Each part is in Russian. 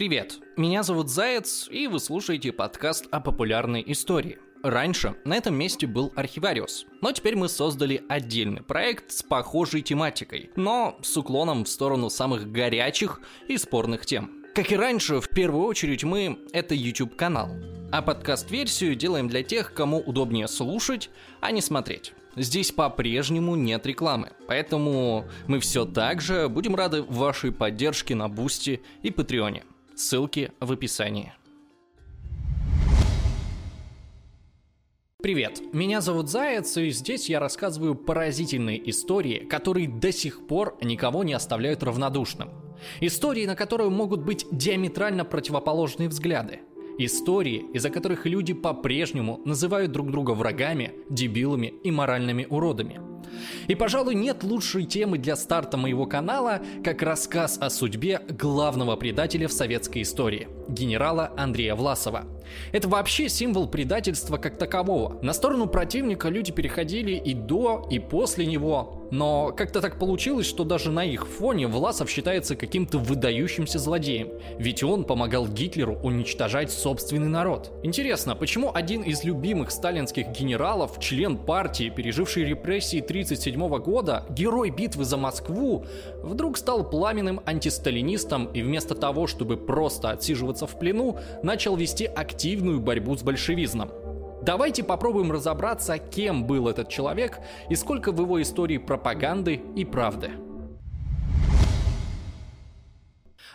Привет, меня зовут Заяц, и вы слушаете подкаст о популярной истории. Раньше на этом месте был Архивариус, но теперь мы создали отдельный проект с похожей тематикой, но с уклоном в сторону самых горячих и спорных тем. Как и раньше, в первую очередь мы — это YouTube-канал, а подкаст-версию делаем для тех, кому удобнее слушать, а не смотреть. Здесь по-прежнему нет рекламы, поэтому мы все так же будем рады вашей поддержке на Бусти и Патреоне. Ссылки в описании. Привет, меня зовут Заяц, и здесь я рассказываю поразительные истории, которые до сих пор никого не оставляют равнодушным. Истории, на которые могут быть диаметрально противоположные взгляды. Истории, из-за которых люди по-прежнему называют друг друга врагами, дебилами и моральными уродами. И, пожалуй, нет лучшей темы для старта моего канала, как рассказ о судьбе главного предателя в советской истории – генерала Андрея Власова. Это вообще символ предательства как такового. На сторону противника люди переходили и до, и после него, но как-то так получилось, что даже на их фоне Власов считается каким-то выдающимся злодеем, ведь он помогал Гитлеру уничтожать собственный народ. Интересно, почему один из любимых сталинских генералов, член партии, переживший репрессии 1937 года, герой битвы за Москву, вдруг стал пламенным антисталинистом и вместо того, чтобы просто отсиживаться в плену, начал вести активную борьбу с большевизмом. Давайте попробуем разобраться, кем был этот человек и сколько в его истории пропаганды и правды.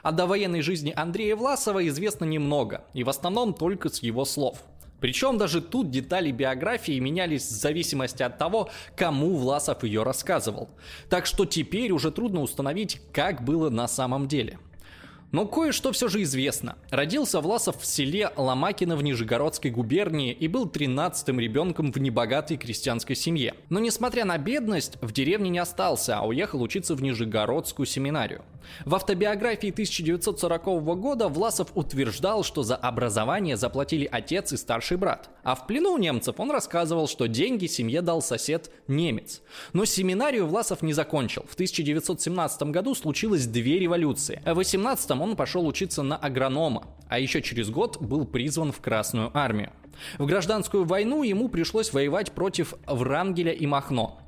О довоенной жизни Андрея Власова известно немного, и в основном только с его слов. Причем даже тут детали биографии менялись в зависимости от того, кому Власов ее рассказывал. Так что теперь уже трудно установить, как было на самом деле. Но кое-что все же известно. Родился Власов в селе Ломакино в Нижегородской губернии и был 13-м ребенком в небогатой крестьянской семье. Но несмотря на бедность, в деревне не остался, а уехал учиться в Нижегородскую семинарию. В автобиографии 1940 года Власов утверждал, что за образование заплатили отец и старший брат. А в плену у немцев он рассказывал, что деньги семье дал сосед немец. Но семинарию Власов не закончил. В 1917 году случилось две революции. В 18 он пошел учиться на агронома, а еще через год был призван в Красную армию. В гражданскую войну ему пришлось воевать против Врангеля и Махно.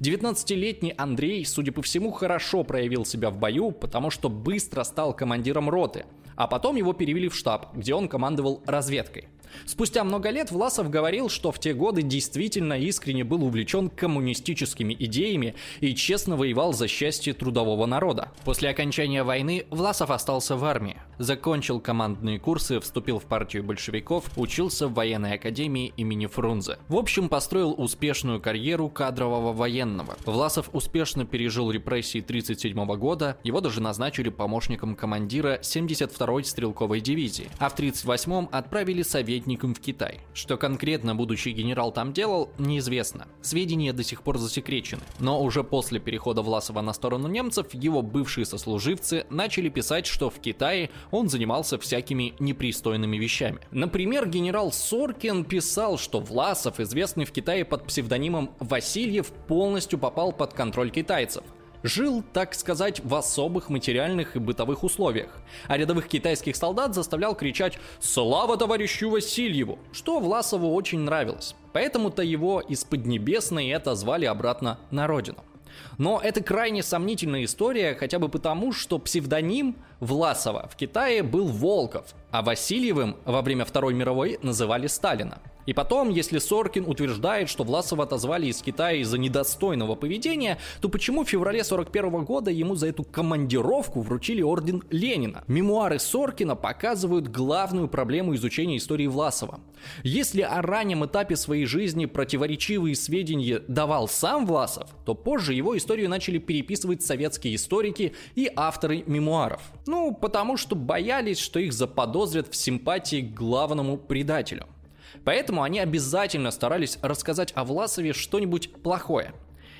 19-летний Андрей, судя по всему, хорошо проявил себя в бою, потому что быстро стал командиром роты, а потом его перевели в штаб, где он командовал разведкой. Спустя много лет Власов говорил, что в те годы действительно искренне был увлечен коммунистическими идеями и честно воевал за счастье трудового народа. После окончания войны Власов остался в армии, закончил командные курсы, вступил в партию большевиков, учился в военной академии имени Фрунзе. В общем, построил успешную карьеру кадрового военного. Власов успешно пережил репрессии 1937 года, его даже назначили помощником командира 72-й стрелковой дивизии, а в 1938 отправили советником советником в Китай. Что конкретно будущий генерал там делал, неизвестно. Сведения до сих пор засекречены. Но уже после перехода Власова на сторону немцев, его бывшие сослуживцы начали писать, что в Китае он занимался всякими непристойными вещами. Например, генерал Соркин писал, что Власов, известный в Китае под псевдонимом Васильев, полностью попал под контроль китайцев жил, так сказать, в особых материальных и бытовых условиях, а рядовых китайских солдат заставлял кричать «Слава товарищу Васильеву!», что Власову очень нравилось. Поэтому-то его из Поднебесной это звали обратно на родину. Но это крайне сомнительная история, хотя бы потому, что псевдоним Власова в Китае был Волков, а Васильевым во время Второй мировой называли Сталина. И потом, если Соркин утверждает, что Власова отозвали из Китая из-за недостойного поведения, то почему в феврале 41 года ему за эту командировку вручили орден Ленина? Мемуары Соркина показывают главную проблему изучения истории Власова. Если о раннем этапе своей жизни противоречивые сведения давал сам Власов, то позже его историю начали переписывать советские историки и авторы мемуаров. Ну, потому что боялись, что их заподозрят в симпатии к главному предателю. Поэтому они обязательно старались рассказать о Власове что-нибудь плохое.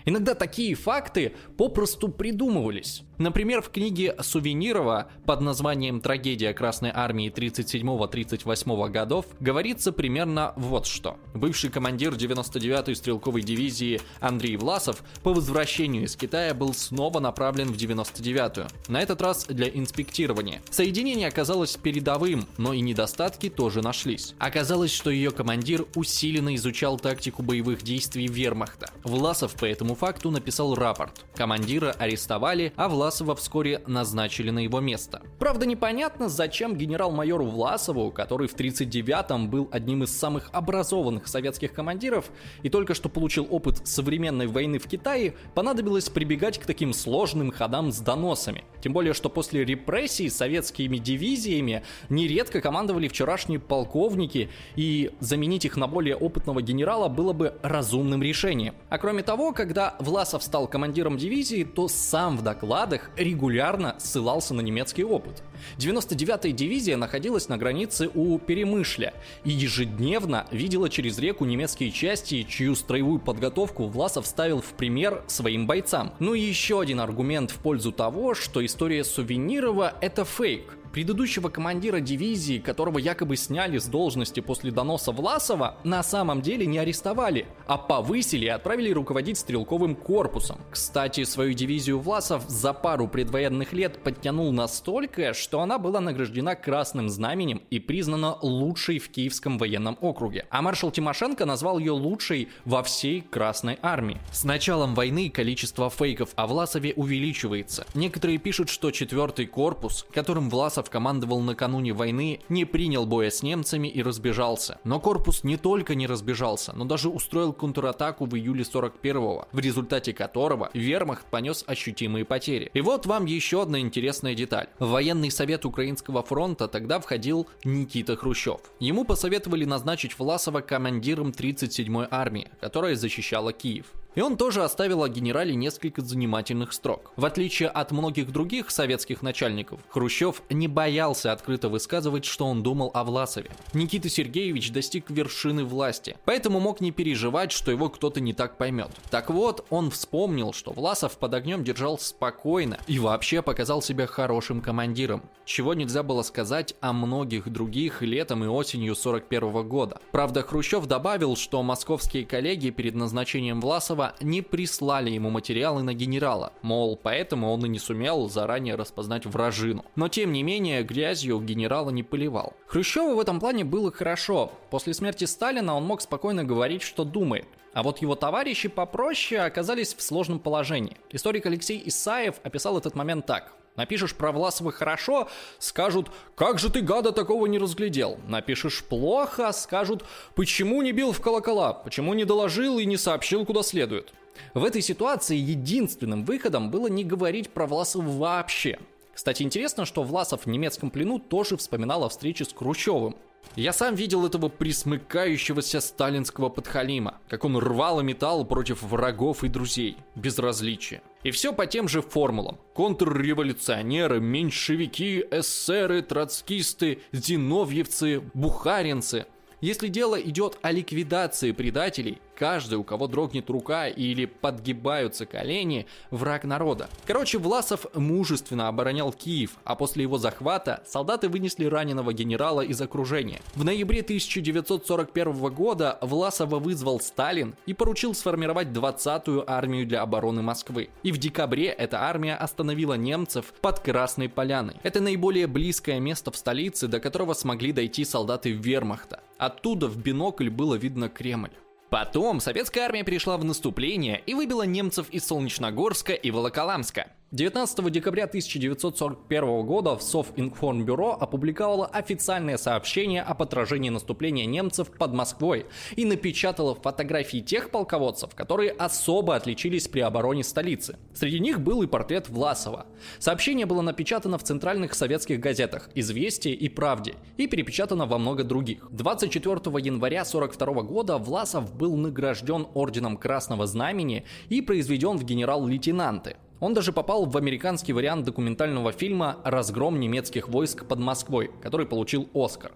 Иногда такие факты попросту придумывались. Например, в книге Сувенирова под названием «Трагедия Красной Армии 37-38 годов» говорится примерно вот что. Бывший командир 99-й стрелковой дивизии Андрей Власов по возвращению из Китая был снова направлен в 99-ю, на этот раз для инспектирования. Соединение оказалось передовым, но и недостатки тоже нашлись. Оказалось, что ее командир усиленно изучал тактику боевых действий вермахта. Власов по этому факту написал рапорт. Командира арестовали, а Власов Власова вскоре назначили на его место. Правда, непонятно, зачем генерал-майору Власову, который в 1939-м был одним из самых образованных советских командиров и только что получил опыт современной войны в Китае, понадобилось прибегать к таким сложным ходам с доносами. Тем более, что после репрессий советскими дивизиями нередко командовали вчерашние полковники, и заменить их на более опытного генерала было бы разумным решением. А кроме того, когда Власов стал командиром дивизии, то сам в докладах докладах регулярно ссылался на немецкий опыт. 99-я дивизия находилась на границе у Перемышля и ежедневно видела через реку немецкие части, чью строевую подготовку Власов ставил в пример своим бойцам. Ну и еще один аргумент в пользу того, что история Сувенирова – это фейк. Предыдущего командира дивизии, которого якобы сняли с должности после доноса Власова, на самом деле не арестовали, а повысили и отправили руководить стрелковым корпусом. Кстати, свою дивизию Власов за пару предвоенных лет подтянул настолько, что она была награждена Красным Знаменем и признана лучшей в Киевском военном округе. А маршал Тимошенко назвал ее лучшей во всей Красной Армии. С началом войны количество фейков о Власове увеличивается. Некоторые пишут, что четвертый корпус, которым Власов Брежнев командовал накануне войны, не принял боя с немцами и разбежался. Но корпус не только не разбежался, но даже устроил контратаку в июле 41-го, в результате которого вермахт понес ощутимые потери. И вот вам еще одна интересная деталь. В военный совет Украинского фронта тогда входил Никита Хрущев. Ему посоветовали назначить Власова командиром 37-й армии, которая защищала Киев. И он тоже оставил о генерале несколько занимательных строк. В отличие от многих других советских начальников, Хрущев не боялся открыто высказывать, что он думал о Власове. Никита Сергеевич достиг вершины власти, поэтому мог не переживать, что его кто-то не так поймет. Так вот, он вспомнил, что Власов под огнем держал спокойно и вообще показал себя хорошим командиром, чего нельзя было сказать о многих других летом и осенью 41 года. Правда, Хрущев добавил, что московские коллеги перед назначением Власова не прислали ему материалы на генерала, мол, поэтому он и не сумел заранее распознать вражину. Но тем не менее, грязью генерала не поливал. Хрущеву в этом плане было хорошо. После смерти Сталина он мог спокойно говорить, что думает. А вот его товарищи попроще оказались в сложном положении. Историк Алексей Исаев описал этот момент так. Напишешь про Власова хорошо, скажут, как же ты гада такого не разглядел. Напишешь плохо, скажут, почему не бил в колокола, почему не доложил и не сообщил куда следует. В этой ситуации единственным выходом было не говорить про Власова вообще. Кстати, интересно, что Власов в немецком плену тоже вспоминал о встрече с Кручевым. Я сам видел этого присмыкающегося сталинского подхалима, как он рвал и металл против врагов и друзей, безразличия. И все по тем же формулам. Контрреволюционеры, меньшевики, эсеры, троцкисты, зиновьевцы, бухаринцы. Если дело идет о ликвидации предателей, Каждый, у кого дрогнет рука или подгибаются колени, враг народа. Короче, Власов мужественно оборонял Киев, а после его захвата солдаты вынесли раненого генерала из окружения. В ноябре 1941 года Власова вызвал Сталин и поручил сформировать 20-ю армию для обороны Москвы. И в декабре эта армия остановила немцев под Красной Поляной. Это наиболее близкое место в столице, до которого смогли дойти солдаты вермахта. Оттуда в бинокль было видно Кремль. Потом советская армия перешла в наступление и выбила немцев из Солнечногорска и Волоколамска. 19 декабря 1941 года в Совинформбюро опубликовало официальное сообщение о отражении наступления немцев под Москвой и напечатало фотографии тех полководцев, которые особо отличились при обороне столицы. Среди них был и портрет Власова. Сообщение было напечатано в центральных советских газетах «Известия» и «Правде» и перепечатано во много других. 24 января 1942 года Власов был награжден орденом Красного Знамени и произведен в генерал-лейтенанты. Он даже попал в американский вариант документального фильма «Разгром немецких войск под Москвой», который получил Оскар.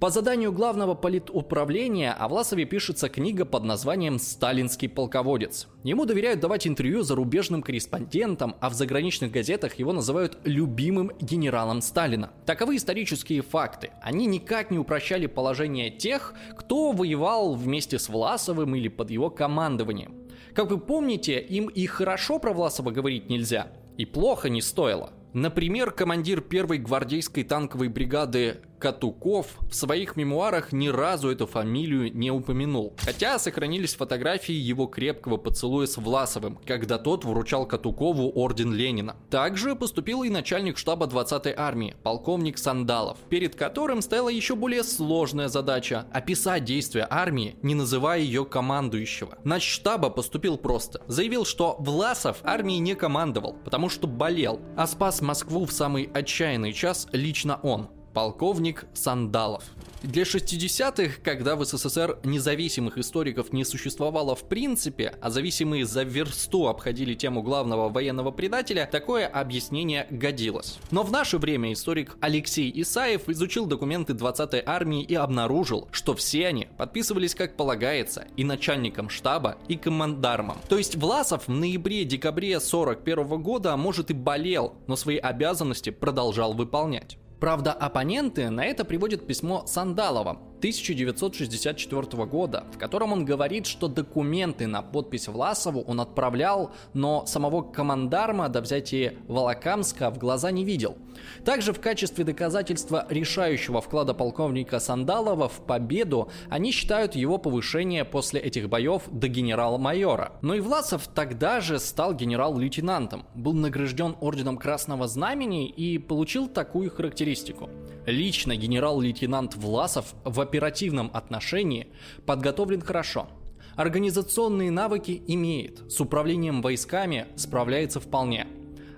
По заданию главного политуправления о Власове пишется книга под названием «Сталинский полководец». Ему доверяют давать интервью зарубежным корреспондентам, а в заграничных газетах его называют любимым генералом Сталина. Таковы исторические факты. Они никак не упрощали положение тех, кто воевал вместе с Власовым или под его командованием. Как вы помните, им и хорошо про Власова говорить нельзя, и плохо не стоило. Например, командир первой гвардейской танковой бригады Катуков в своих мемуарах ни разу эту фамилию не упомянул. Хотя сохранились фотографии его крепкого поцелуя с Власовым, когда тот вручал Катукову орден Ленина. Также поступил и начальник штаба 20-й армии, полковник Сандалов, перед которым стояла еще более сложная задача – описать действия армии, не называя ее командующего. Нач штаба поступил просто. Заявил, что Власов армии не командовал, потому что болел, а спас Москву в самый отчаянный час лично он полковник Сандалов. Для 60-х, когда в СССР независимых историков не существовало в принципе, а зависимые за версту обходили тему главного военного предателя, такое объяснение годилось. Но в наше время историк Алексей Исаев изучил документы 20-й армии и обнаружил, что все они подписывались как полагается и начальником штаба, и командармом. То есть Власов в ноябре-декабре 41 года, может и болел, но свои обязанности продолжал выполнять. Правда, оппоненты на это приводят письмо Сандалова, 1964 года, в котором он говорит, что документы на подпись Власову он отправлял, но самого командарма до взятия Волокамска в глаза не видел. Также в качестве доказательства решающего вклада полковника Сандалова в победу они считают его повышение после этих боев до генерал-майора. Но и Власов тогда же стал генерал-лейтенантом, был награжден орденом Красного Знамени и получил такую характеристику. Лично генерал-лейтенант Власов в оперативном отношении подготовлен хорошо. Организационные навыки имеет, с управлением войсками справляется вполне.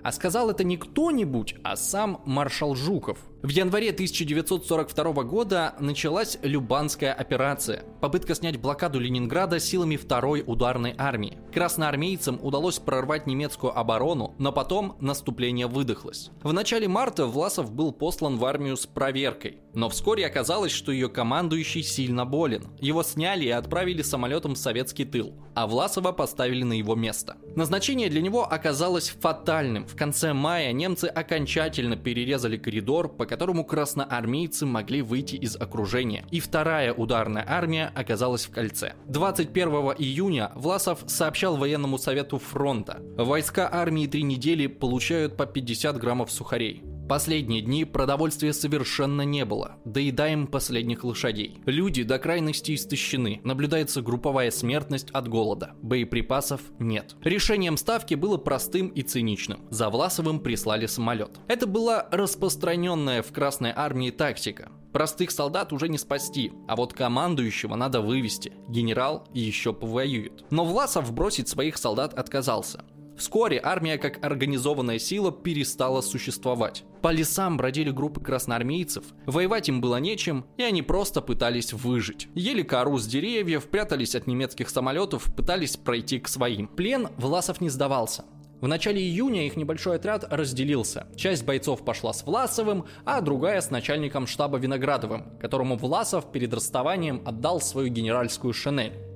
А сказал это не кто-нибудь, а сам маршал Жуков – в январе 1942 года началась Любанская операция. Попытка снять блокаду Ленинграда силами второй ударной армии. Красноармейцам удалось прорвать немецкую оборону, но потом наступление выдохлось. В начале марта Власов был послан в армию с проверкой, но вскоре оказалось, что ее командующий сильно болен. Его сняли и отправили самолетом в советский тыл, а Власова поставили на его место. Назначение для него оказалось фатальным. В конце мая немцы окончательно перерезали коридор, по которому красноармейцы могли выйти из окружения, и вторая ударная армия оказалась в кольце. 21 июня Власов сообщал военному совету фронта. Войска армии три недели получают по 50 граммов сухарей. Последние дни продовольствия совершенно не было, доедаем последних лошадей. Люди до крайности истощены, наблюдается групповая смертность от голода, боеприпасов нет. Решением ставки было простым и циничным. За Власовым прислали самолет. Это была распространенная в Красной армии тактика. Простых солдат уже не спасти, а вот командующего надо вывести. Генерал еще повоюет. Но Власов бросить своих солдат отказался. Вскоре армия как организованная сила перестала существовать. По лесам бродили группы красноармейцев, воевать им было нечем, и они просто пытались выжить. Ели кору с деревьев, прятались от немецких самолетов, пытались пройти к своим. Плен Власов не сдавался. В начале июня их небольшой отряд разделился. Часть бойцов пошла с Власовым, а другая с начальником штаба Виноградовым, которому Власов перед расставанием отдал свою генеральскую шинель.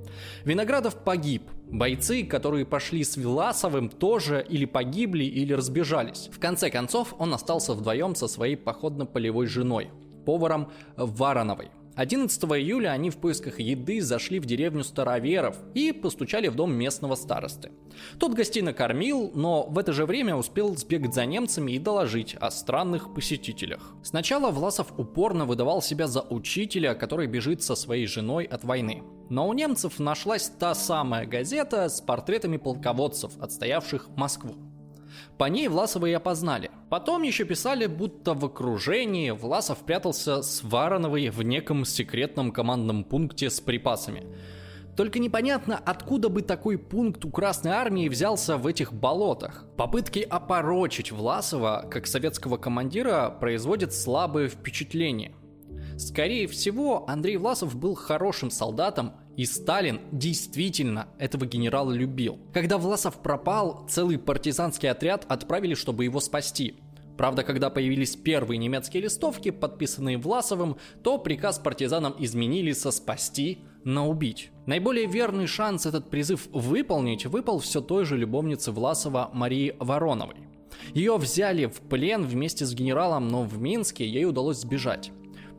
Виноградов погиб. Бойцы, которые пошли с Виласовым, тоже или погибли, или разбежались. В конце концов, он остался вдвоем со своей походно-полевой женой, поваром Варановой. 11 июля они в поисках еды зашли в деревню Староверов и постучали в дом местного старосты. Тот гостей накормил, но в это же время успел сбегать за немцами и доложить о странных посетителях. Сначала Власов упорно выдавал себя за учителя, который бежит со своей женой от войны. Но у немцев нашлась та самая газета с портретами полководцев, отстоявших Москву. По ней Власова и опознали. Потом еще писали, будто в окружении Власов прятался с Варановой в неком секретном командном пункте с припасами. Только непонятно, откуда бы такой пункт у Красной Армии взялся в этих болотах. Попытки опорочить Власова, как советского командира, производят слабое впечатление. Скорее всего, Андрей Власов был хорошим солдатом, и Сталин действительно этого генерала любил. Когда Власов пропал, целый партизанский отряд отправили, чтобы его спасти. Правда, когда появились первые немецкие листовки, подписанные Власовым, то приказ партизанам изменили со «спасти» на «убить». Наиболее верный шанс этот призыв выполнить выпал все той же любовнице Власова Марии Вороновой. Ее взяли в плен вместе с генералом, но в Минске ей удалось сбежать.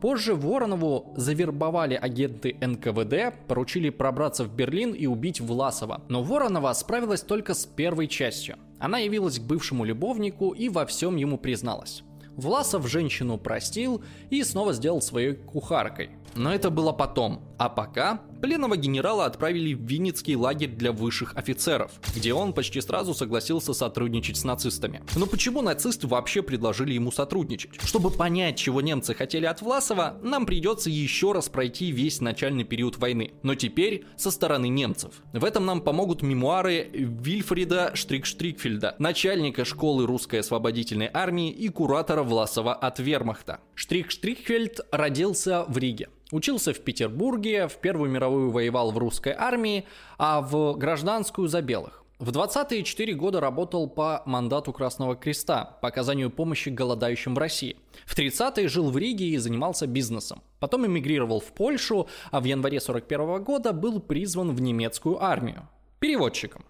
Позже Воронову завербовали агенты НКВД, поручили пробраться в Берлин и убить Власова. Но Воронова справилась только с первой частью. Она явилась к бывшему любовнику и во всем ему призналась. Власов женщину простил и снова сделал своей кухаркой. Но это было потом. А пока пленного генерала отправили в Винницкий лагерь для высших офицеров, где он почти сразу согласился сотрудничать с нацистами. Но почему нацисты вообще предложили ему сотрудничать? Чтобы понять, чего немцы хотели от Власова, нам придется еще раз пройти весь начальный период войны. Но теперь со стороны немцев. В этом нам помогут мемуары Вильфрида Штрик-Штрикфельда, начальника школы русской освободительной армии и куратора Власова от вермахта. Штрик-Штрикфельд родился в Риге. Учился в Петербурге, в Первую мировую воевал в русской армии, а в гражданскую за белых. В 24 четыре года работал по мандату Красного Креста по оказанию помощи голодающим в России. В 30-е жил в Риге и занимался бизнесом. Потом эмигрировал в Польшу, а в январе 41 года был призван в немецкую армию. Переводчиком.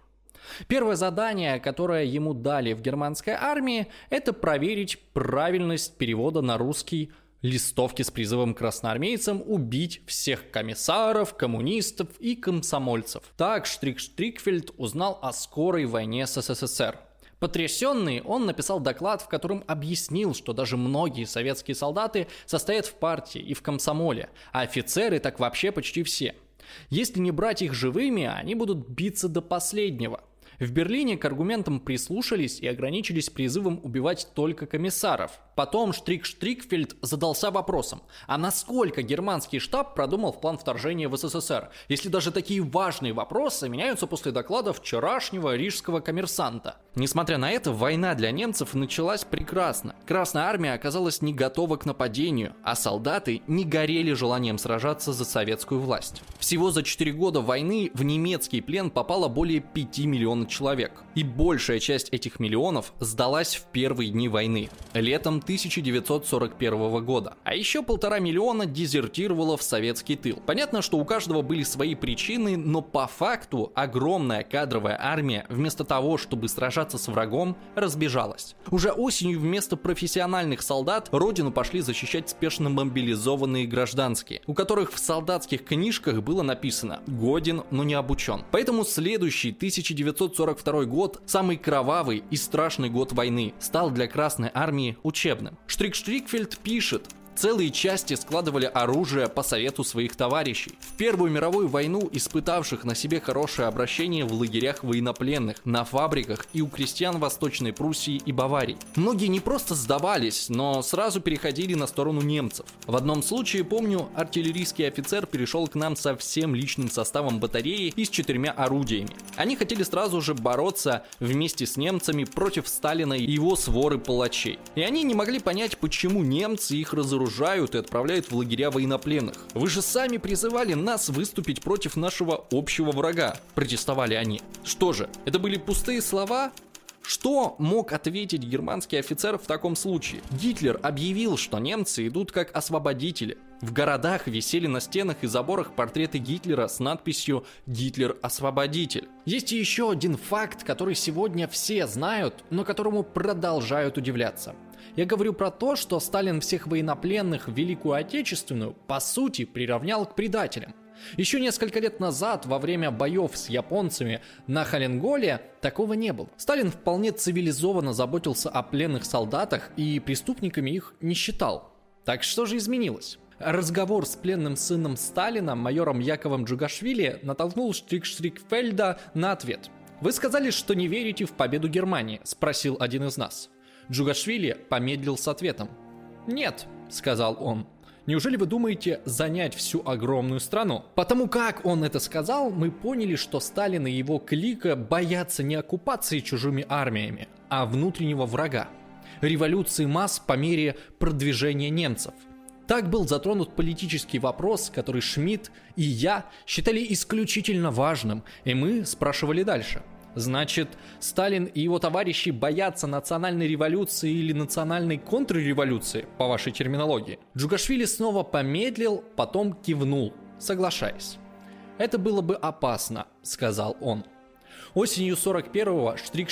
Первое задание, которое ему дали в германской армии, это проверить правильность перевода на русский листовки с призывом красноармейцам убить всех комиссаров, коммунистов и комсомольцев. Так Штрик Штрикфельд узнал о скорой войне с СССР. Потрясенный, он написал доклад, в котором объяснил, что даже многие советские солдаты состоят в партии и в комсомоле, а офицеры так вообще почти все. Если не брать их живыми, они будут биться до последнего – в Берлине к аргументам прислушались и ограничились призывом убивать только комиссаров. Потом Штрик Штрикфельд задался вопросом, а насколько германский штаб продумал в план вторжения в СССР, если даже такие важные вопросы меняются после доклада вчерашнего рижского коммерсанта. Несмотря на это, война для немцев началась прекрасно. Красная армия оказалась не готова к нападению, а солдаты не горели желанием сражаться за советскую власть. Всего за 4 года войны в немецкий плен попало более 5 миллионов человек. И большая часть этих миллионов сдалась в первые дни войны, летом 1941 года. А еще полтора миллиона дезертировало в советский тыл. Понятно, что у каждого были свои причины, но по факту огромная кадровая армия вместо того, чтобы сражаться с врагом, разбежалась. Уже осенью вместо профессиональных солдат родину пошли защищать спешно мобилизованные гражданские, у которых в солдатских книжках было написано «годен, но не обучен». Поэтому следующий 1940 1942 год, самый кровавый и страшный год войны, стал для Красной Армии учебным. Штрик Штрикфельд пишет, Целые части складывали оружие по совету своих товарищей. В Первую мировую войну, испытавших на себе хорошее обращение в лагерях военнопленных, на фабриках и у крестьян Восточной Пруссии и Баварии. Многие не просто сдавались, но сразу переходили на сторону немцев. В одном случае, помню, артиллерийский офицер перешел к нам со всем личным составом батареи и с четырьмя орудиями. Они хотели сразу же бороться вместе с немцами против Сталина и его своры палачей. И они не могли понять, почему немцы их разоружили разоружают и отправляют в лагеря военнопленных. Вы же сами призывали нас выступить против нашего общего врага, протестовали они. Что же, это были пустые слова? Что мог ответить германский офицер в таком случае? Гитлер объявил, что немцы идут как освободители. В городах висели на стенах и заборах портреты Гитлера с надписью «Гитлер – освободитель». Есть еще один факт, который сегодня все знают, но которому продолжают удивляться. Я говорю про то, что Сталин всех военнопленных в Великую Отечественную, по сути, приравнял к предателям. Еще несколько лет назад, во время боев с японцами на Халенголе, такого не было. Сталин вполне цивилизованно заботился о пленных солдатах и преступниками их не считал. Так что же изменилось? Разговор с пленным сыном Сталина, майором Яковом Джугашвили, натолкнул Штрик-Штрикфельда на ответ. «Вы сказали, что не верите в победу Германии?» – спросил один из нас. Джугашвили помедлил с ответом. «Нет», — сказал он. Неужели вы думаете занять всю огромную страну? Потому как он это сказал, мы поняли, что Сталин и его клика боятся не оккупации чужими армиями, а внутреннего врага. Революции масс по мере продвижения немцев. Так был затронут политический вопрос, который Шмидт и я считали исключительно важным, и мы спрашивали дальше – Значит, Сталин и его товарищи боятся национальной революции или национальной контрреволюции, по вашей терминологии. Джугашвили снова помедлил, потом кивнул, соглашаясь. «Это было бы опасно», — сказал он. Осенью 41-го Штрик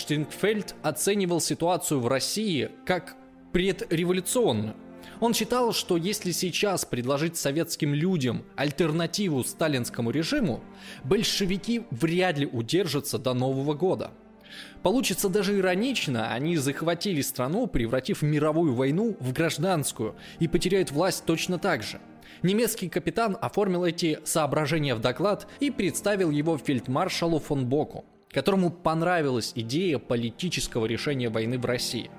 оценивал ситуацию в России как предреволюционную. Он считал, что если сейчас предложить советским людям альтернативу сталинскому режиму, большевики вряд ли удержатся до Нового года. Получится даже иронично, они захватили страну, превратив мировую войну в гражданскую, и потеряют власть точно так же. Немецкий капитан оформил эти соображения в доклад и представил его фельдмаршалу фон Боку, которому понравилась идея политического решения войны в России.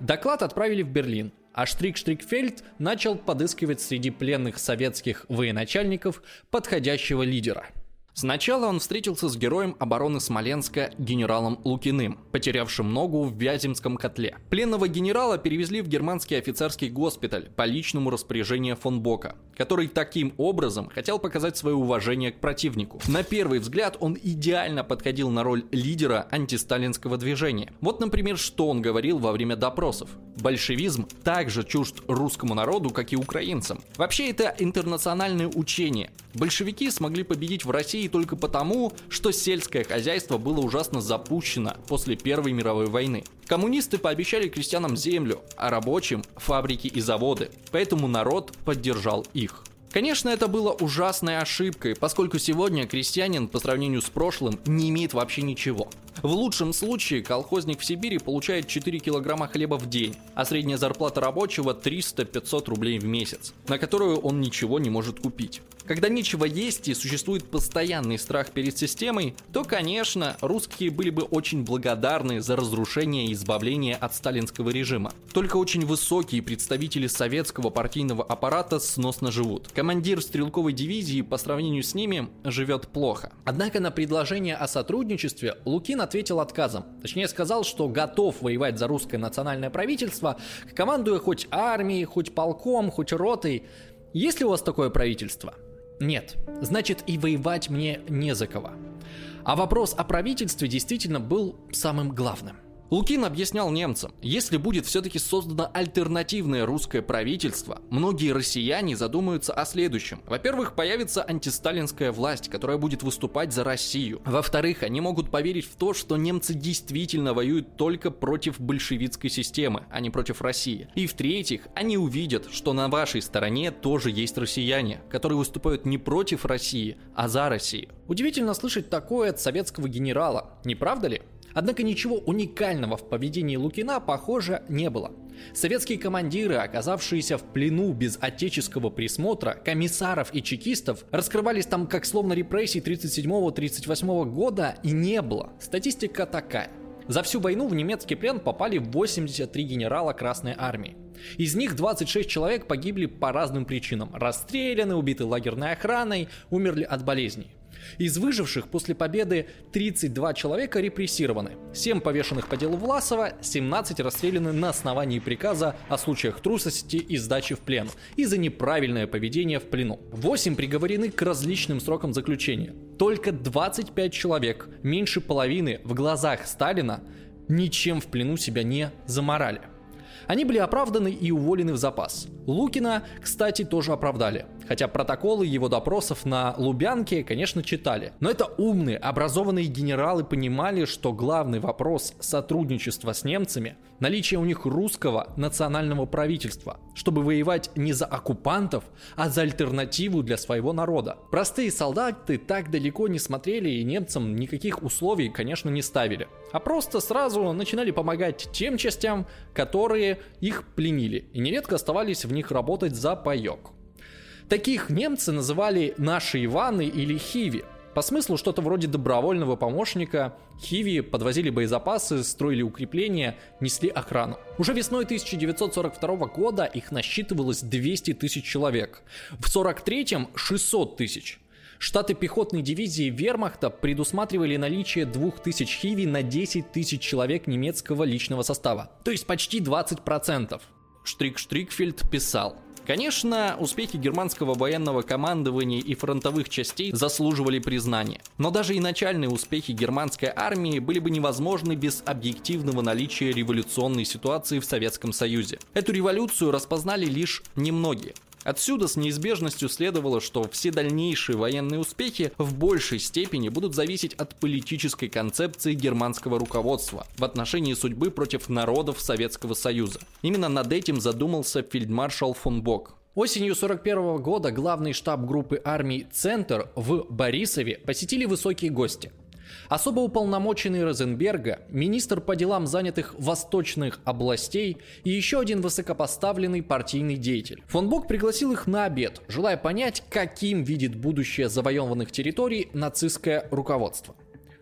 Доклад отправили в Берлин, а Штрик-Штрикфельд начал подыскивать среди пленных советских военачальников подходящего лидера – Сначала он встретился с героем обороны Смоленска генералом Лукиным, потерявшим ногу в Вяземском котле. Пленного генерала перевезли в германский офицерский госпиталь по личному распоряжению фон Бока, который таким образом хотел показать свое уважение к противнику. На первый взгляд он идеально подходил на роль лидера антисталинского движения. Вот, например, что он говорил во время допросов. Большевизм также чужд русскому народу, как и украинцам. Вообще это интернациональное учение. Большевики смогли победить в России только потому, что сельское хозяйство было ужасно запущено после Первой мировой войны. Коммунисты пообещали крестьянам землю, а рабочим – фабрики и заводы, поэтому народ поддержал их. Конечно, это было ужасной ошибкой, поскольку сегодня крестьянин по сравнению с прошлым не имеет вообще ничего. В лучшем случае колхозник в Сибири получает 4 килограмма хлеба в день, а средняя зарплата рабочего 300-500 рублей в месяц, на которую он ничего не может купить. Когда нечего есть и существует постоянный страх перед системой, то, конечно, русские были бы очень благодарны за разрушение и избавление от сталинского режима. Только очень высокие представители советского партийного аппарата сносно живут. Командир стрелковой дивизии по сравнению с ними живет плохо. Однако на предложение о сотрудничестве Лукин ответил отказом. Точнее сказал, что готов воевать за русское национальное правительство, командуя хоть армией, хоть полком, хоть ротой. Есть ли у вас такое правительство? Нет, значит и воевать мне не за кого. А вопрос о правительстве действительно был самым главным. Лукин объяснял немцам, если будет все-таки создано альтернативное русское правительство, многие россияне задумаются о следующем. Во-первых, появится антисталинская власть, которая будет выступать за Россию. Во-вторых, они могут поверить в то, что немцы действительно воюют только против большевистской системы, а не против России. И в-третьих, они увидят, что на вашей стороне тоже есть россияне, которые выступают не против России, а за Россию. Удивительно слышать такое от советского генерала, не правда ли? Однако ничего уникального в поведении Лукина, похоже, не было. Советские командиры, оказавшиеся в плену без отеческого присмотра, комиссаров и чекистов, раскрывались там как словно репрессий 37-38 года и не было. Статистика такая. За всю войну в немецкий плен попали 83 генерала Красной Армии. Из них 26 человек погибли по разным причинам. Расстреляны, убиты лагерной охраной, умерли от болезней. Из выживших после победы 32 человека репрессированы, 7 повешенных по делу Власова, 17 расстреляны на основании приказа о случаях трусости и сдачи в плен и за неправильное поведение в плену. 8 приговорены к различным срокам заключения. Только 25 человек, меньше половины в глазах Сталина, ничем в плену себя не заморали. Они были оправданы и уволены в запас. Лукина, кстати, тоже оправдали. Хотя протоколы его допросов на Лубянке, конечно, читали. Но это умные, образованные генералы понимали, что главный вопрос сотрудничества с немцами – наличие у них русского национального правительства, чтобы воевать не за оккупантов, а за альтернативу для своего народа. Простые солдаты так далеко не смотрели и немцам никаких условий, конечно, не ставили. А просто сразу начинали помогать тем частям, которые их пленили, и нередко оставались в них работать за паек. Таких немцы называли «наши Иваны» или «хиви». По смыслу что-то вроде добровольного помощника, хиви подвозили боезапасы, строили укрепления, несли охрану. Уже весной 1942 года их насчитывалось 200 тысяч человек. В 43-м 600 тысяч. Штаты пехотной дивизии Вермахта предусматривали наличие 2000 хиви на 10 тысяч человек немецкого личного состава, то есть почти 20%. Штрик Штрикфельд писал, Конечно, успехи германского военного командования и фронтовых частей заслуживали признания. Но даже и начальные успехи германской армии были бы невозможны без объективного наличия революционной ситуации в Советском Союзе. Эту революцию распознали лишь немногие. Отсюда с неизбежностью следовало, что все дальнейшие военные успехи в большей степени будут зависеть от политической концепции германского руководства в отношении судьбы против народов Советского Союза. Именно над этим задумался фельдмаршал фон Бок. Осенью 41 года главный штаб группы армий «Центр» в Борисове посетили высокие гости – Особо уполномоченный Розенберга, министр по делам занятых восточных областей и еще один высокопоставленный партийный деятель. Фон Бок пригласил их на обед, желая понять, каким видит будущее завоеванных территорий нацистское руководство.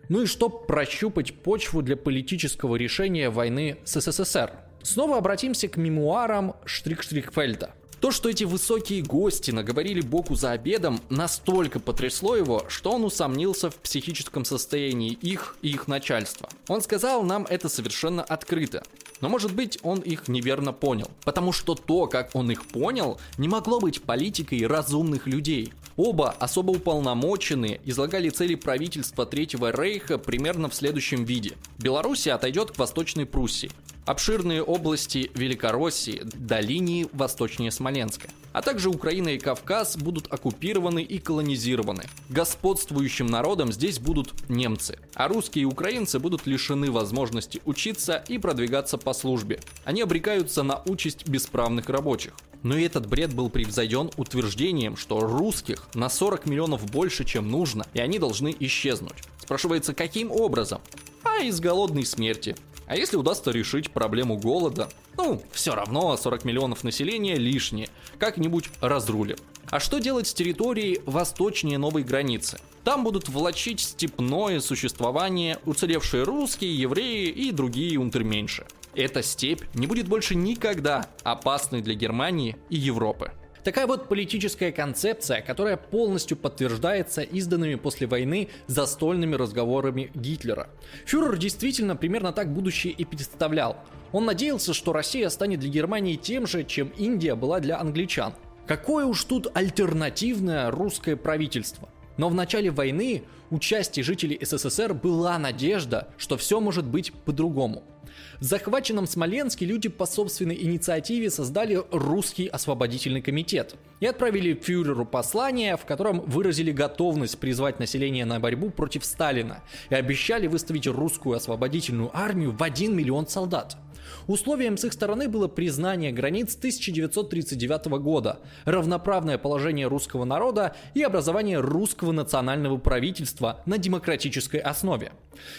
Ну и чтоб прощупать почву для политического решения войны с СССР. Снова обратимся к мемуарам Штрик-Штрикфельда – то, что эти высокие гости наговорили Боку за обедом, настолько потрясло его, что он усомнился в психическом состоянии их и их начальства. Он сказал нам это совершенно открыто. Но может быть он их неверно понял. Потому что то, как он их понял, не могло быть политикой разумных людей. Оба особо уполномоченные излагали цели правительства Третьего Рейха примерно в следующем виде. Белоруссия отойдет к Восточной Пруссии. Обширные области Великороссии до линии восточнее Смоленска. А также Украина и Кавказ будут оккупированы и колонизированы. Господствующим народом здесь будут немцы. А русские и украинцы будут лишены возможности учиться и продвигаться по службе. Они обрекаются на участь бесправных рабочих. Но и этот бред был превзойден утверждением, что русских на 40 миллионов больше, чем нужно, и они должны исчезнуть. Спрашивается, каким образом? А из голодной смерти. А если удастся решить проблему голода, ну, все равно 40 миллионов населения лишние, как-нибудь разрулим. А что делать с территорией восточнее новой границы? Там будут влачить степное существование уцелевшие русские, евреи и другие унтерменьши. Эта степь не будет больше никогда опасной для Германии и Европы. Такая вот политическая концепция, которая полностью подтверждается изданными после войны застольными разговорами Гитлера. Фюрер действительно примерно так будущее и представлял. Он надеялся, что Россия станет для Германии тем же, чем Индия была для англичан. Какое уж тут альтернативное русское правительство. Но в начале войны у части жителей СССР была надежда, что все может быть по-другому – в захваченном Смоленске люди по собственной инициативе создали русский освободительный комитет и отправили фюреру послание, в котором выразили готовность призвать население на борьбу против Сталина и обещали выставить русскую освободительную армию в 1 миллион солдат. Условием с их стороны было признание границ 1939 года, равноправное положение русского народа и образование русского национального правительства на демократической основе.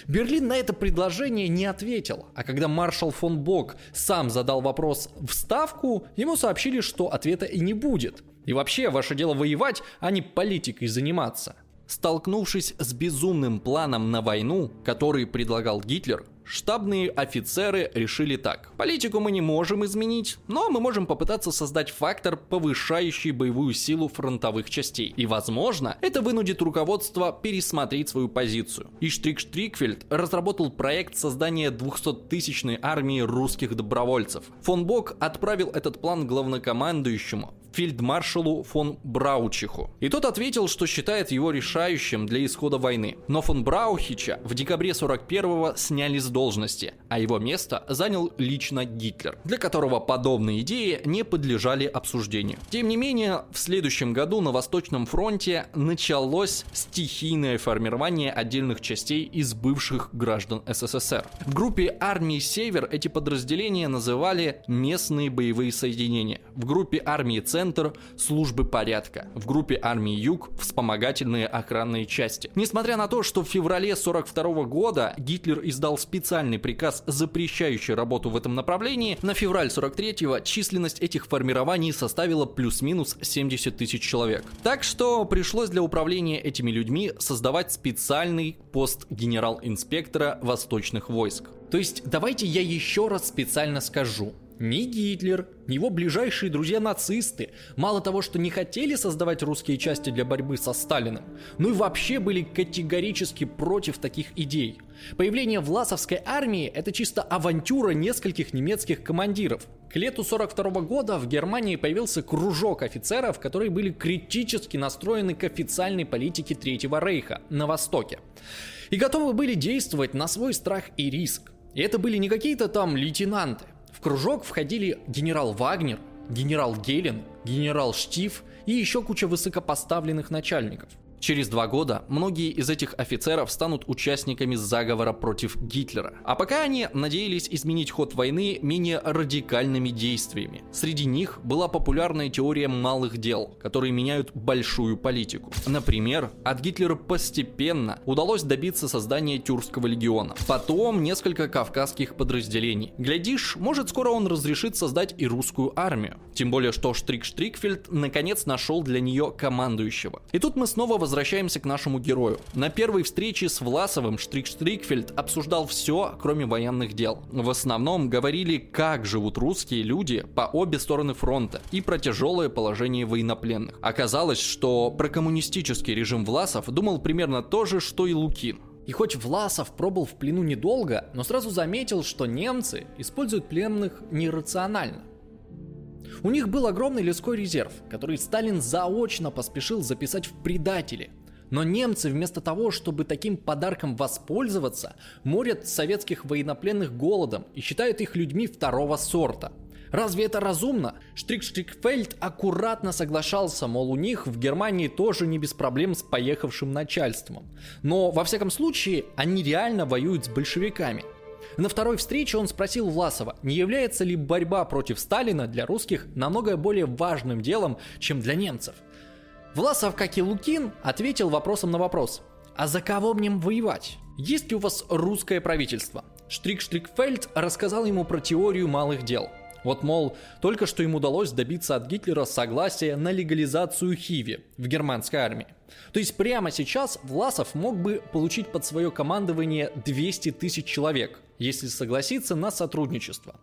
Берлин на это предложение не ответил, а когда маршал фон Бок сам задал вопрос в Ставку, ему сообщили, что ответа и не будет. И вообще, ваше дело воевать, а не политикой заниматься. Столкнувшись с безумным планом на войну, который предлагал Гитлер, Штабные офицеры решили так. Политику мы не можем изменить, но мы можем попытаться создать фактор, повышающий боевую силу фронтовых частей. И возможно, это вынудит руководство пересмотреть свою позицию. И Штрик Штрикфельд разработал проект создания 200-тысячной армии русских добровольцев. Фон Бок отправил этот план главнокомандующему фельдмаршалу фон Браучиху. И тот ответил, что считает его решающим для исхода войны. Но фон Браухича в декабре 41-го сняли с должности, а его место занял лично Гитлер, для которого подобные идеи не подлежали обсуждению. Тем не менее, в следующем году на Восточном фронте началось стихийное формирование отдельных частей из бывших граждан СССР. В группе армии «Север» эти подразделения называли местные боевые соединения. В группе армии «Центр» центр службы порядка. В группе армии Юг вспомогательные охранные части. Несмотря на то, что в феврале 42 года Гитлер издал специальный приказ, запрещающий работу в этом направлении, на февраль 43-го численность этих формирований составила плюс-минус 70 тысяч человек. Так что пришлось для управления этими людьми создавать специальный пост генерал-инспектора восточных войск. То есть давайте я еще раз специально скажу. Ни Гитлер, ни его ближайшие друзья-нацисты мало того, что не хотели создавать русские части для борьбы со Сталиным, но и вообще были категорически против таких идей. Появление Власовской армии – это чисто авантюра нескольких немецких командиров. К лету 42 года в Германии появился кружок офицеров, которые были критически настроены к официальной политике Третьего Рейха на Востоке. И готовы были действовать на свой страх и риск. И это были не какие-то там лейтенанты. Кружок входили генерал Вагнер, генерал Гелен, генерал Штиф и еще куча высокопоставленных начальников – Через два года многие из этих офицеров станут участниками заговора против Гитлера. А пока они надеялись изменить ход войны менее радикальными действиями. Среди них была популярная теория малых дел, которые меняют большую политику. Например, от Гитлера постепенно удалось добиться создания Тюркского легиона. Потом несколько кавказских подразделений. Глядишь, может скоро он разрешит создать и русскую армию. Тем более, что Штрик Штрикфельд наконец нашел для нее командующего. И тут мы снова возвращаемся к нашему герою. На первой встрече с Власовым Штрик Штрикфельд обсуждал все, кроме военных дел. В основном говорили, как живут русские люди по обе стороны фронта и про тяжелое положение военнопленных. Оказалось, что про коммунистический режим Власов думал примерно то же, что и Лукин. И хоть Власов пробыл в плену недолго, но сразу заметил, что немцы используют пленных нерационально. У них был огромный людской резерв, который Сталин заочно поспешил записать в предатели. Но немцы вместо того, чтобы таким подарком воспользоваться, морят советских военнопленных голодом и считают их людьми второго сорта. Разве это разумно? Штрик-Штрикфельд аккуратно соглашался, мол, у них в Германии тоже не без проблем с поехавшим начальством. Но, во всяком случае, они реально воюют с большевиками – на второй встрече он спросил Власова, не является ли борьба против Сталина для русских намного более важным делом, чем для немцев. Власов, как и Лукин, ответил вопросом на вопрос. А за кого мне воевать? Есть ли у вас русское правительство? Штрик-Штрикфельд рассказал ему про теорию малых дел. Вот, мол, только что им удалось добиться от Гитлера согласия на легализацию Хиви в германской армии. То есть прямо сейчас Власов мог бы получить под свое командование 200 тысяч человек, если согласиться на сотрудничество.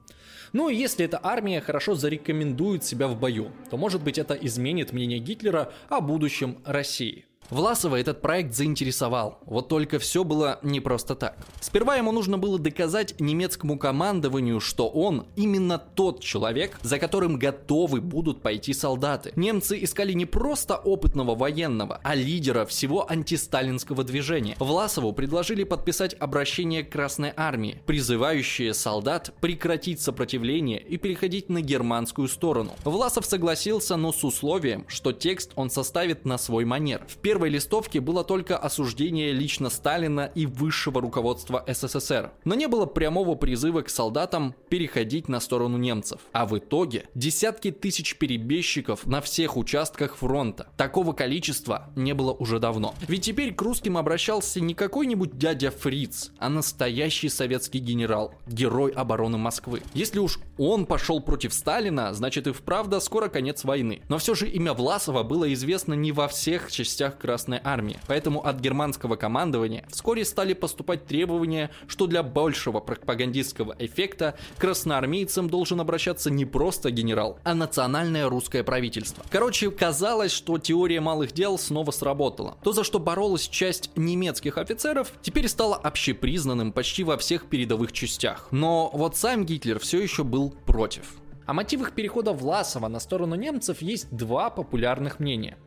Ну и если эта армия хорошо зарекомендует себя в бою, то может быть это изменит мнение Гитлера о будущем России. Власова этот проект заинтересовал, вот только все было не просто так. Сперва ему нужно было доказать немецкому командованию, что он именно тот человек, за которым готовы будут пойти солдаты. Немцы искали не просто опытного военного, а лидера всего антисталинского движения. Власову предложили подписать обращение к Красной Армии, призывающее солдат прекратить сопротивление и переходить на германскую сторону. Власов согласился, но с условием, что текст он составит на свой манер. В первой листовке было только осуждение лично Сталина и высшего руководства СССР, но не было прямого призыва к солдатам переходить на сторону немцев. А в итоге десятки тысяч перебежчиков на всех участках фронта. Такого количества не было уже давно. Ведь теперь к русским обращался не какой-нибудь дядя Фриц, а настоящий советский генерал, герой обороны Москвы. Если уж он пошел против Сталина, значит и вправду скоро конец войны. Но все же имя Власова было известно не во всех частях Красной Армии. Поэтому от германского командования вскоре стали поступать требования, что для большего пропагандистского эффекта красноармейцам должен обращаться не просто генерал, а национальное русское правительство. Короче, казалось, что теория малых дел снова сработала. То, за что боролась часть немецких офицеров, теперь стало общепризнанным почти во всех передовых частях. Но вот сам Гитлер все еще был против. О мотивах перехода Власова на сторону немцев есть два популярных мнения.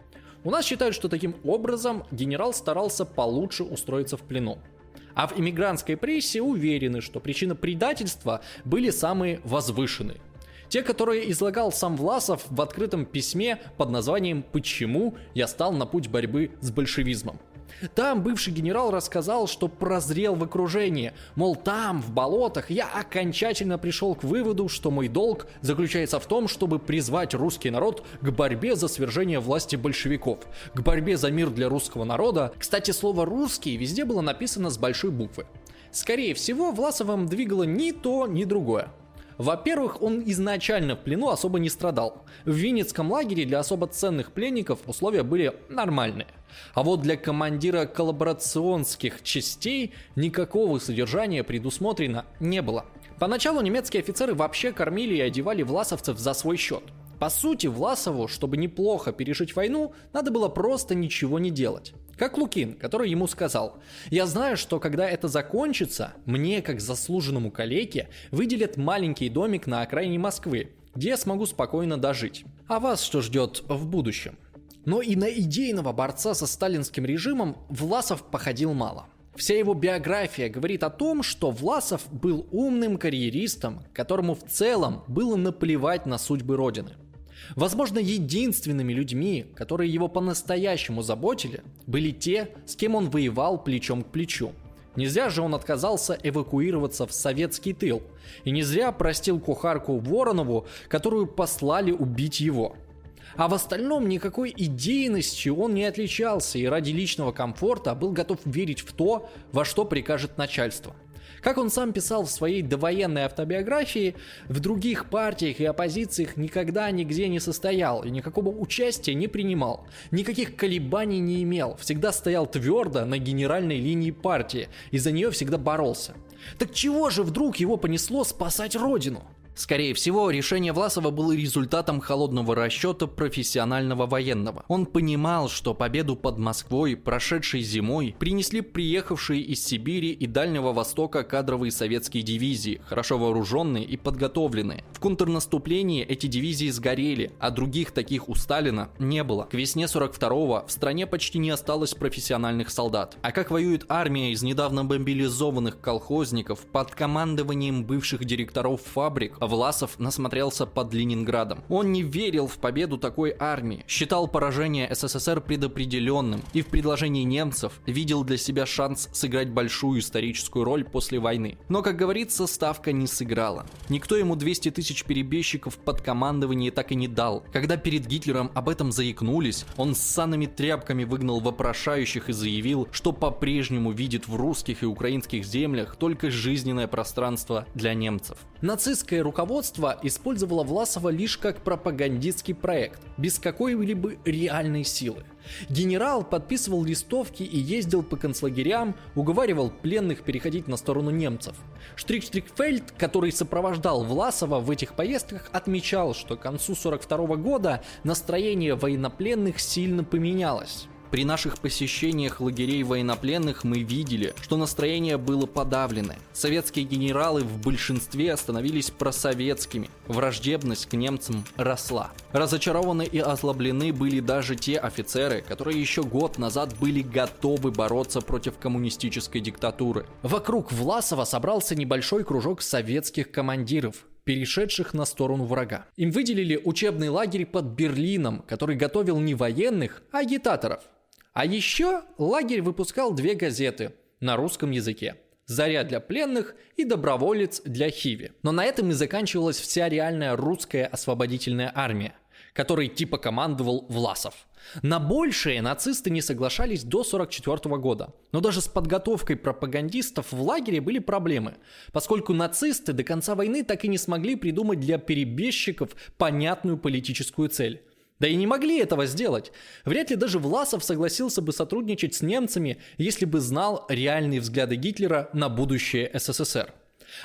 У нас считают, что таким образом генерал старался получше устроиться в плену. А в иммигрантской прессе уверены, что причины предательства были самые возвышенные. Те, которые излагал сам Власов в открытом письме под названием «Почему я стал на путь борьбы с большевизмом». Там бывший генерал рассказал, что прозрел в окружении. Мол, там, в болотах, я окончательно пришел к выводу, что мой долг заключается в том, чтобы призвать русский народ к борьбе за свержение власти большевиков, к борьбе за мир для русского народа. Кстати, слово «русский» везде было написано с большой буквы. Скорее всего, Власовым двигало ни то, ни другое. Во-первых, он изначально в плену особо не страдал. В Винницком лагере для особо ценных пленников условия были нормальные. А вот для командира коллаборационских частей никакого содержания предусмотрено не было. Поначалу немецкие офицеры вообще кормили и одевали власовцев за свой счет. По сути, Власову, чтобы неплохо пережить войну, надо было просто ничего не делать. Как Лукин, который ему сказал, «Я знаю, что когда это закончится, мне, как заслуженному калеке, выделят маленький домик на окраине Москвы, где я смогу спокойно дожить. А вас что ждет в будущем?» Но и на идейного борца со сталинским режимом Власов походил мало. Вся его биография говорит о том, что Власов был умным карьеристом, которому в целом было наплевать на судьбы Родины. Возможно, единственными людьми, которые его по-настоящему заботили, были те, с кем он воевал плечом к плечу. Не зря же он отказался эвакуироваться в советский тыл. И не зря простил кухарку Воронову, которую послали убить его – а в остальном никакой идейностью он не отличался и ради личного комфорта был готов верить в то, во что прикажет начальство. Как он сам писал в своей довоенной автобиографии, в других партиях и оппозициях никогда нигде не состоял и никакого участия не принимал, никаких колебаний не имел, всегда стоял твердо на генеральной линии партии и за нее всегда боролся. Так чего же вдруг его понесло спасать родину? Скорее всего, решение Власова было результатом холодного расчета профессионального военного. Он понимал, что победу под Москвой, прошедшей зимой, принесли приехавшие из Сибири и Дальнего Востока кадровые советские дивизии, хорошо вооруженные и подготовленные. В контрнаступлении эти дивизии сгорели, а других таких у Сталина не было. К весне 42-го в стране почти не осталось профессиональных солдат. А как воюет армия из недавно мобилизованных колхозников под командованием бывших директоров фабрик, Власов насмотрелся под Ленинградом. Он не верил в победу такой армии, считал поражение СССР предопределенным и в предложении немцев видел для себя шанс сыграть большую историческую роль после войны. Но, как говорится, ставка не сыграла. Никто ему 200 тысяч перебежчиков под командование так и не дал. Когда перед Гитлером об этом заикнулись, он с санными тряпками выгнал вопрошающих и заявил, что по-прежнему видит в русских и украинских землях только жизненное пространство для немцев. Нацистское руководство использовало Власова лишь как пропагандистский проект, без какой-либо реальной силы. Генерал подписывал листовки и ездил по концлагерям, уговаривал пленных переходить на сторону немцев. Штрик-Штрикфельд, который сопровождал Власова в этих поездках, отмечал, что к концу 1942 года настроение военнопленных сильно поменялось. При наших посещениях лагерей военнопленных мы видели, что настроение было подавленное. Советские генералы в большинстве становились просоветскими. Враждебность к немцам росла. Разочарованы и озлоблены были даже те офицеры, которые еще год назад были готовы бороться против коммунистической диктатуры. Вокруг Власова собрался небольшой кружок советских командиров, перешедших на сторону врага. Им выделили учебный лагерь под Берлином, который готовил не военных, а агитаторов. А еще лагерь выпускал две газеты на русском языке. «Заря для пленных» и «Доброволец для Хиви». Но на этом и заканчивалась вся реальная русская освободительная армия, которой типа командовал Власов. На большее нацисты не соглашались до 1944 года. Но даже с подготовкой пропагандистов в лагере были проблемы, поскольку нацисты до конца войны так и не смогли придумать для перебежчиков понятную политическую цель. Да и не могли этого сделать. Вряд ли даже Власов согласился бы сотрудничать с немцами, если бы знал реальные взгляды Гитлера на будущее СССР.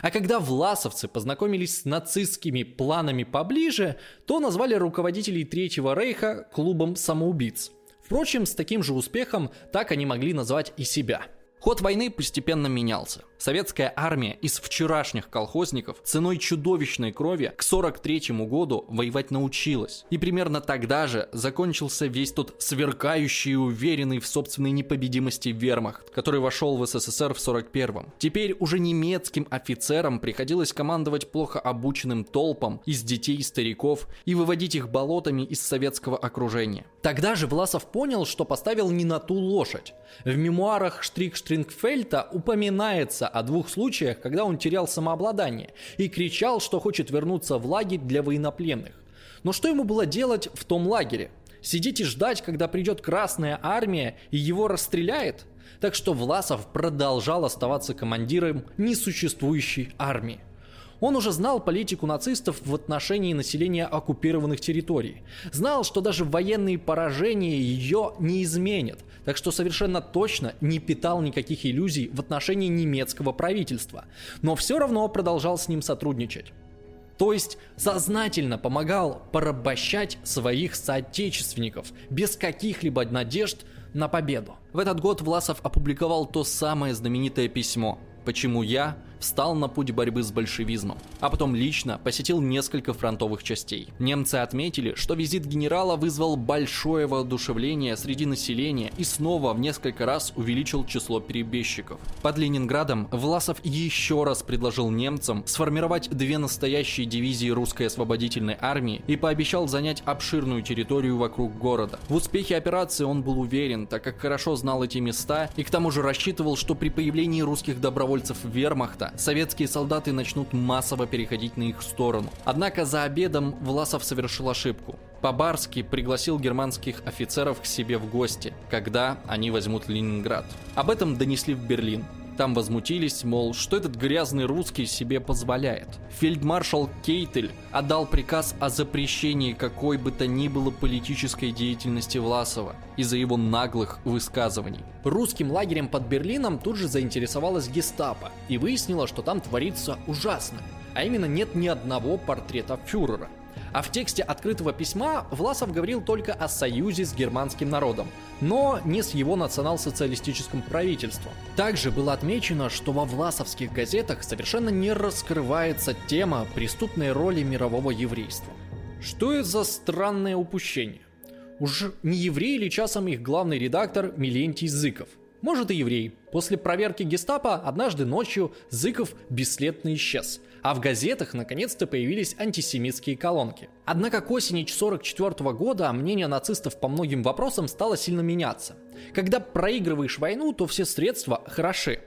А когда власовцы познакомились с нацистскими планами поближе, то назвали руководителей Третьего Рейха клубом самоубийц. Впрочем, с таким же успехом так они могли назвать и себя – Ход войны постепенно менялся. Советская армия из вчерашних колхозников ценой чудовищной крови к 43 году воевать научилась. И примерно тогда же закончился весь тот сверкающий и уверенный в собственной непобедимости вермахт, который вошел в СССР в 41-м. Теперь уже немецким офицерам приходилось командовать плохо обученным толпам из детей и стариков и выводить их болотами из советского окружения. Тогда же Власов понял, что поставил не на ту лошадь. В мемуарах Штрик Штрингфельта упоминается о двух случаях, когда он терял самообладание и кричал, что хочет вернуться в лагерь для военнопленных. Но что ему было делать в том лагере? Сидеть и ждать, когда придет Красная Армия и его расстреляет? Так что Власов продолжал оставаться командиром несуществующей армии. Он уже знал политику нацистов в отношении населения оккупированных территорий. Знал, что даже военные поражения ее не изменят, так что совершенно точно не питал никаких иллюзий в отношении немецкого правительства. Но все равно продолжал с ним сотрудничать. То есть сознательно помогал порабощать своих соотечественников без каких-либо надежд на победу. В этот год Власов опубликовал то самое знаменитое письмо «Почему я встал на путь борьбы с большевизмом, а потом лично посетил несколько фронтовых частей. Немцы отметили, что визит генерала вызвал большое воодушевление среди населения и снова в несколько раз увеличил число перебежчиков. Под Ленинградом Власов еще раз предложил немцам сформировать две настоящие дивизии русской освободительной армии и пообещал занять обширную территорию вокруг города. В успехе операции он был уверен, так как хорошо знал эти места и к тому же рассчитывал, что при появлении русских добровольцев вермахта советские солдаты начнут массово переходить на их сторону. Однако за обедом Власов совершил ошибку. Побарский пригласил германских офицеров к себе в гости, когда они возьмут Ленинград. Об этом донесли в Берлин. Там возмутились, мол, что этот грязный русский себе позволяет. Фельдмаршал Кейтель отдал приказ о запрещении какой бы то ни было политической деятельности Власова из-за его наглых высказываний. Русским лагерем под Берлином тут же заинтересовалась гестапо и выяснила, что там творится ужасно. А именно нет ни одного портрета фюрера – а в тексте открытого письма Власов говорил только о союзе с германским народом, но не с его национал-социалистическим правительством. Также было отмечено, что во власовских газетах совершенно не раскрывается тема преступной роли мирового еврейства. Что это за странное упущение? Уж не еврей ли часом их главный редактор Милентий Зыков? Может и еврей. После проверки гестапо однажды ночью Зыков бесследно исчез – а в газетах наконец-то появились антисемитские колонки. Однако к осени 1944 года мнение нацистов по многим вопросам стало сильно меняться. Когда проигрываешь войну, то все средства хороши.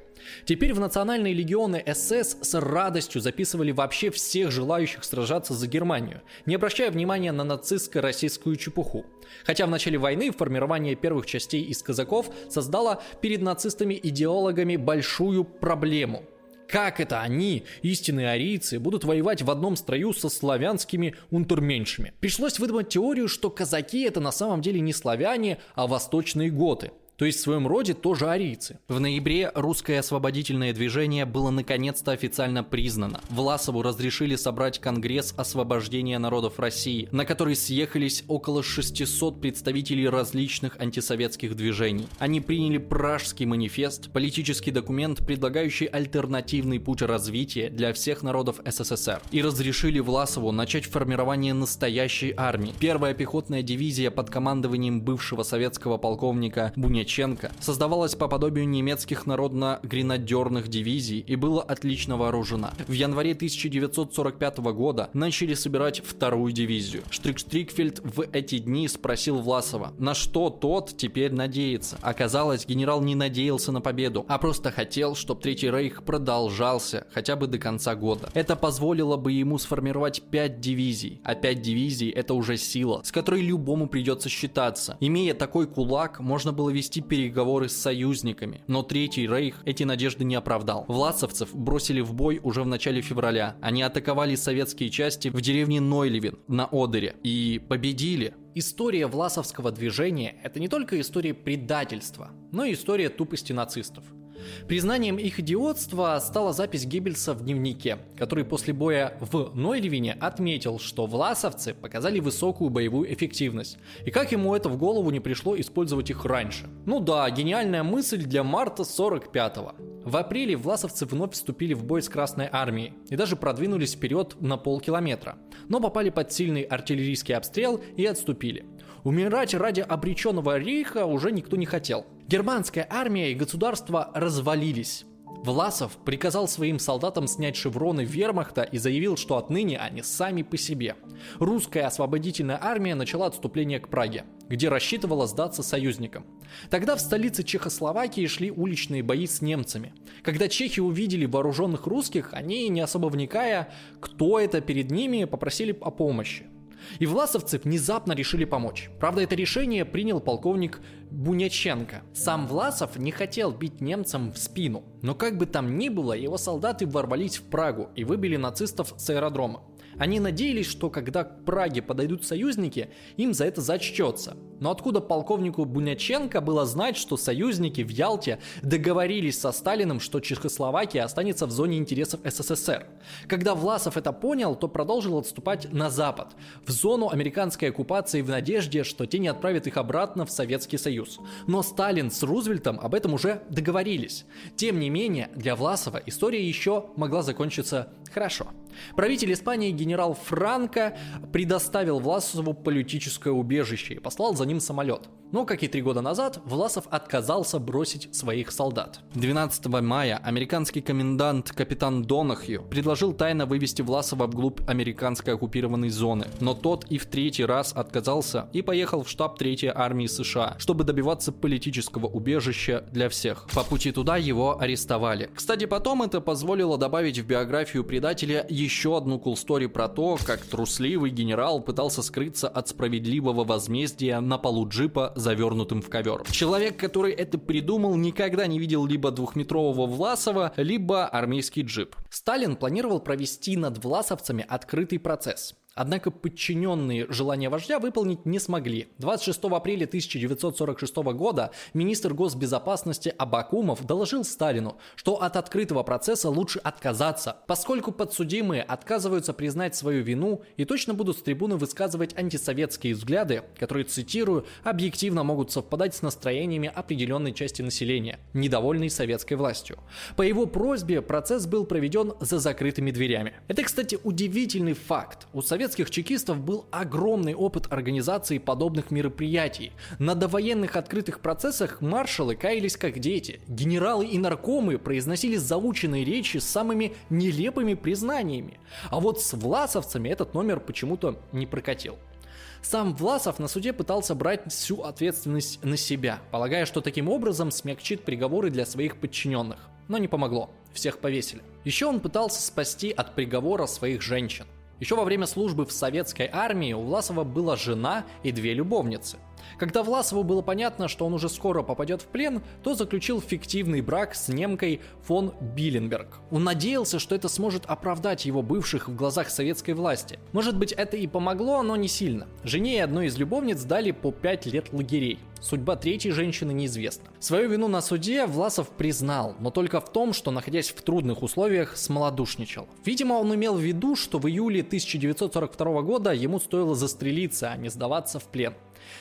Теперь в национальные легионы СС с радостью записывали вообще всех желающих сражаться за Германию, не обращая внимания на нацистско-российскую чепуху. Хотя в начале войны формирование первых частей из казаков создало перед нацистами-идеологами большую проблему – как это они, истинные арийцы, будут воевать в одном строю со славянскими унтерменьшами? Пришлось выдумать теорию, что казаки это на самом деле не славяне, а восточные готы – то есть в своем роде тоже арийцы. В ноябре русское освободительное движение было наконец-то официально признано. Власову разрешили собрать Конгресс освобождения народов России, на который съехались около 600 представителей различных антисоветских движений. Они приняли Пражский манифест, политический документ, предлагающий альтернативный путь развития для всех народов СССР, и разрешили Власову начать формирование настоящей армии. Первая пехотная дивизия под командованием бывшего советского полковника Буня Меченко создавалась по подобию немецких народно-гренадерных дивизий и была отлично вооружена. В январе 1945 года начали собирать вторую дивизию. Штрик Штрикфельд в эти дни спросил Власова, на что тот теперь надеется. Оказалось, генерал не надеялся на победу, а просто хотел, чтобы Третий Рейх продолжался хотя бы до конца года. Это позволило бы ему сформировать 5 дивизий, а 5 дивизий это уже сила, с которой любому придется считаться. Имея такой кулак, можно было вести вести переговоры с союзниками. Но Третий Рейх эти надежды не оправдал. Власовцев бросили в бой уже в начале февраля. Они атаковали советские части в деревне Нойлевин на Одере и победили. История власовского движения – это не только история предательства, но и история тупости нацистов. Признанием их идиотства стала запись Геббельса в дневнике, который после боя в Нойлевине отметил, что власовцы показали высокую боевую эффективность, и как ему это в голову не пришло использовать их раньше. Ну да, гениальная мысль для марта 45-го. В апреле власовцы вновь вступили в бой с Красной Армией и даже продвинулись вперед на полкилометра, но попали под сильный артиллерийский обстрел и отступили. Умирать ради обреченного рейха уже никто не хотел. Германская армия и государство развалились. Власов приказал своим солдатам снять шевроны вермахта и заявил, что отныне они сами по себе. Русская освободительная армия начала отступление к Праге, где рассчитывала сдаться союзникам. Тогда в столице Чехословакии шли уличные бои с немцами. Когда чехи увидели вооруженных русских, они, не особо вникая, кто это перед ними, попросили о помощи. И власовцы внезапно решили помочь. Правда, это решение принял полковник Буняченко. Сам Власов не хотел бить немцам в спину, но как бы там ни было, его солдаты ворвались в Прагу и выбили нацистов с аэродрома. Они надеялись, что когда к Праге подойдут союзники, им за это зачтется. Но откуда полковнику Буняченко было знать, что союзники в Ялте договорились со Сталиным, что Чехословакия останется в зоне интересов СССР? Когда Власов это понял, то продолжил отступать на запад, в зону американской оккупации в надежде, что те не отправят их обратно в Советский Союз. Но Сталин с Рузвельтом об этом уже договорились. Тем не менее, для Власова история еще могла закончиться хорошо. Правитель Испании генерал Франко предоставил Власову политическое убежище и послал за ним самолет. Но, как и три года назад, Власов отказался бросить своих солдат. 12 мая американский комендант капитан Донахью предложил тайно вывести Власова вглубь американской оккупированной зоны, но тот и в третий раз отказался и поехал в штаб Третьей армии США, чтобы добиваться политического убежища для всех. По пути туда его арестовали. Кстати, потом это позволило добавить в биографию предателя еще одну cool story про то, как трусливый генерал пытался скрыться от справедливого возмездия на полу джипа, завернутым в ковер. Человек, который это придумал, никогда не видел либо двухметрового Власова, либо армейский джип. Сталин планировал провести над власовцами открытый процесс. Однако подчиненные желания вождя выполнить не смогли. 26 апреля 1946 года министр госбезопасности Абакумов доложил Сталину, что от открытого процесса лучше отказаться, поскольку подсудимые отказываются признать свою вину и точно будут с трибуны высказывать антисоветские взгляды, которые, цитирую, объективно могут совпадать с настроениями определенной части населения, недовольной советской властью. По его просьбе процесс был проведен за закрытыми дверями. Это, кстати, удивительный факт. У Совет советских чекистов был огромный опыт организации подобных мероприятий. На довоенных открытых процессах маршалы каялись как дети. Генералы и наркомы произносили заученные речи с самыми нелепыми признаниями. А вот с власовцами этот номер почему-то не прокатил. Сам Власов на суде пытался брать всю ответственность на себя, полагая, что таким образом смягчит приговоры для своих подчиненных. Но не помогло, всех повесили. Еще он пытался спасти от приговора своих женщин. Еще во время службы в советской армии у Власова была жена и две любовницы. Когда Власову было понятно, что он уже скоро попадет в плен, то заключил фиктивный брак с немкой фон Биленберг. Он надеялся, что это сможет оправдать его бывших в глазах советской власти. Может быть, это и помогло, но не сильно. Жене и одной из любовниц дали по 5 лет лагерей. Судьба третьей женщины неизвестна. Свою вину на суде Власов признал, но только в том, что, находясь в трудных условиях, смолодушничал. Видимо, он имел в виду, что в июле 1942 года ему стоило застрелиться, а не сдаваться в плен.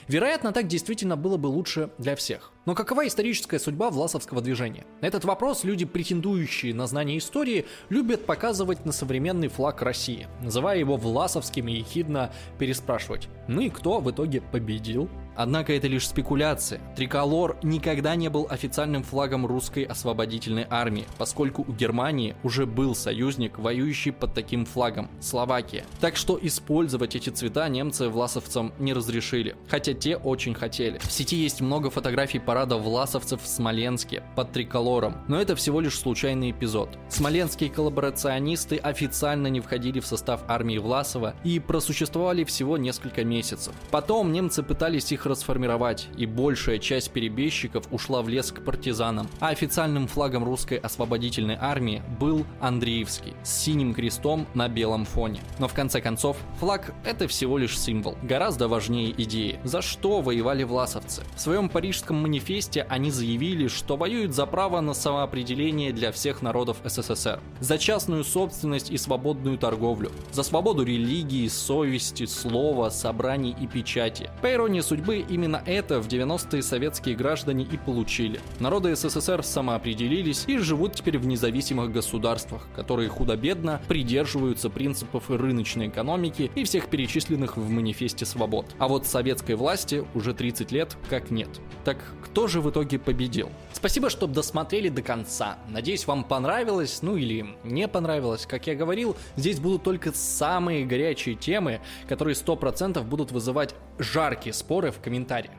Вероятно, так действительно было бы лучше для всех. Но какова историческая судьба власовского движения? На этот вопрос люди, претендующие на знание истории, любят показывать на современный флаг России, называя его власовским и ехидно переспрашивать. Ну и кто в итоге победил? Однако это лишь спекуляция. Триколор никогда не был официальным флагом русской освободительной армии, поскольку у Германии уже был союзник, воюющий под таким флагом – Словакия. Так что использовать эти цвета немцы власовцам не разрешили, хотя те очень хотели. В сети есть много фотографий парада власовцев в Смоленске под триколором, но это всего лишь случайный эпизод. Смоленские коллаборационисты официально не входили в состав армии Власова и просуществовали всего несколько месяцев. Потом немцы пытались их расформировать, и большая часть перебежчиков ушла в лес к партизанам. А официальным флагом русской освободительной армии был Андреевский с синим крестом на белом фоне. Но в конце концов, флаг это всего лишь символ. Гораздо важнее идеи. За что воевали власовцы? В своем парижском манифесте они заявили, что воюют за право на самоопределение для всех народов СССР, за частную собственность и свободную торговлю, за свободу религии, совести, слова, собраний и печати. По иронии судьбы, бы именно это в 90-е советские граждане и получили. Народы СССР самоопределились и живут теперь в независимых государствах, которые худо-бедно придерживаются принципов рыночной экономики и всех перечисленных в манифесте свобод. А вот советской власти уже 30 лет как нет. Так кто же в итоге победил? Спасибо, что досмотрели до конца. Надеюсь, вам понравилось, ну или не понравилось. Как я говорил, здесь будут только самые горячие темы, которые 100% будут вызывать жаркие споры в комментариях.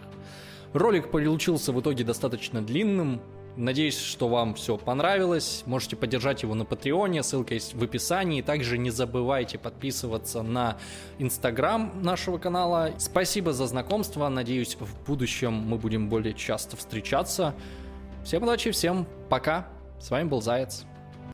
Ролик получился в итоге достаточно длинным. Надеюсь, что вам все понравилось. Можете поддержать его на Патреоне, ссылка есть в описании. Также не забывайте подписываться на Инстаграм нашего канала. Спасибо за знакомство. Надеюсь, в будущем мы будем более часто встречаться. Всем удачи, всем пока. С вами был Заяц.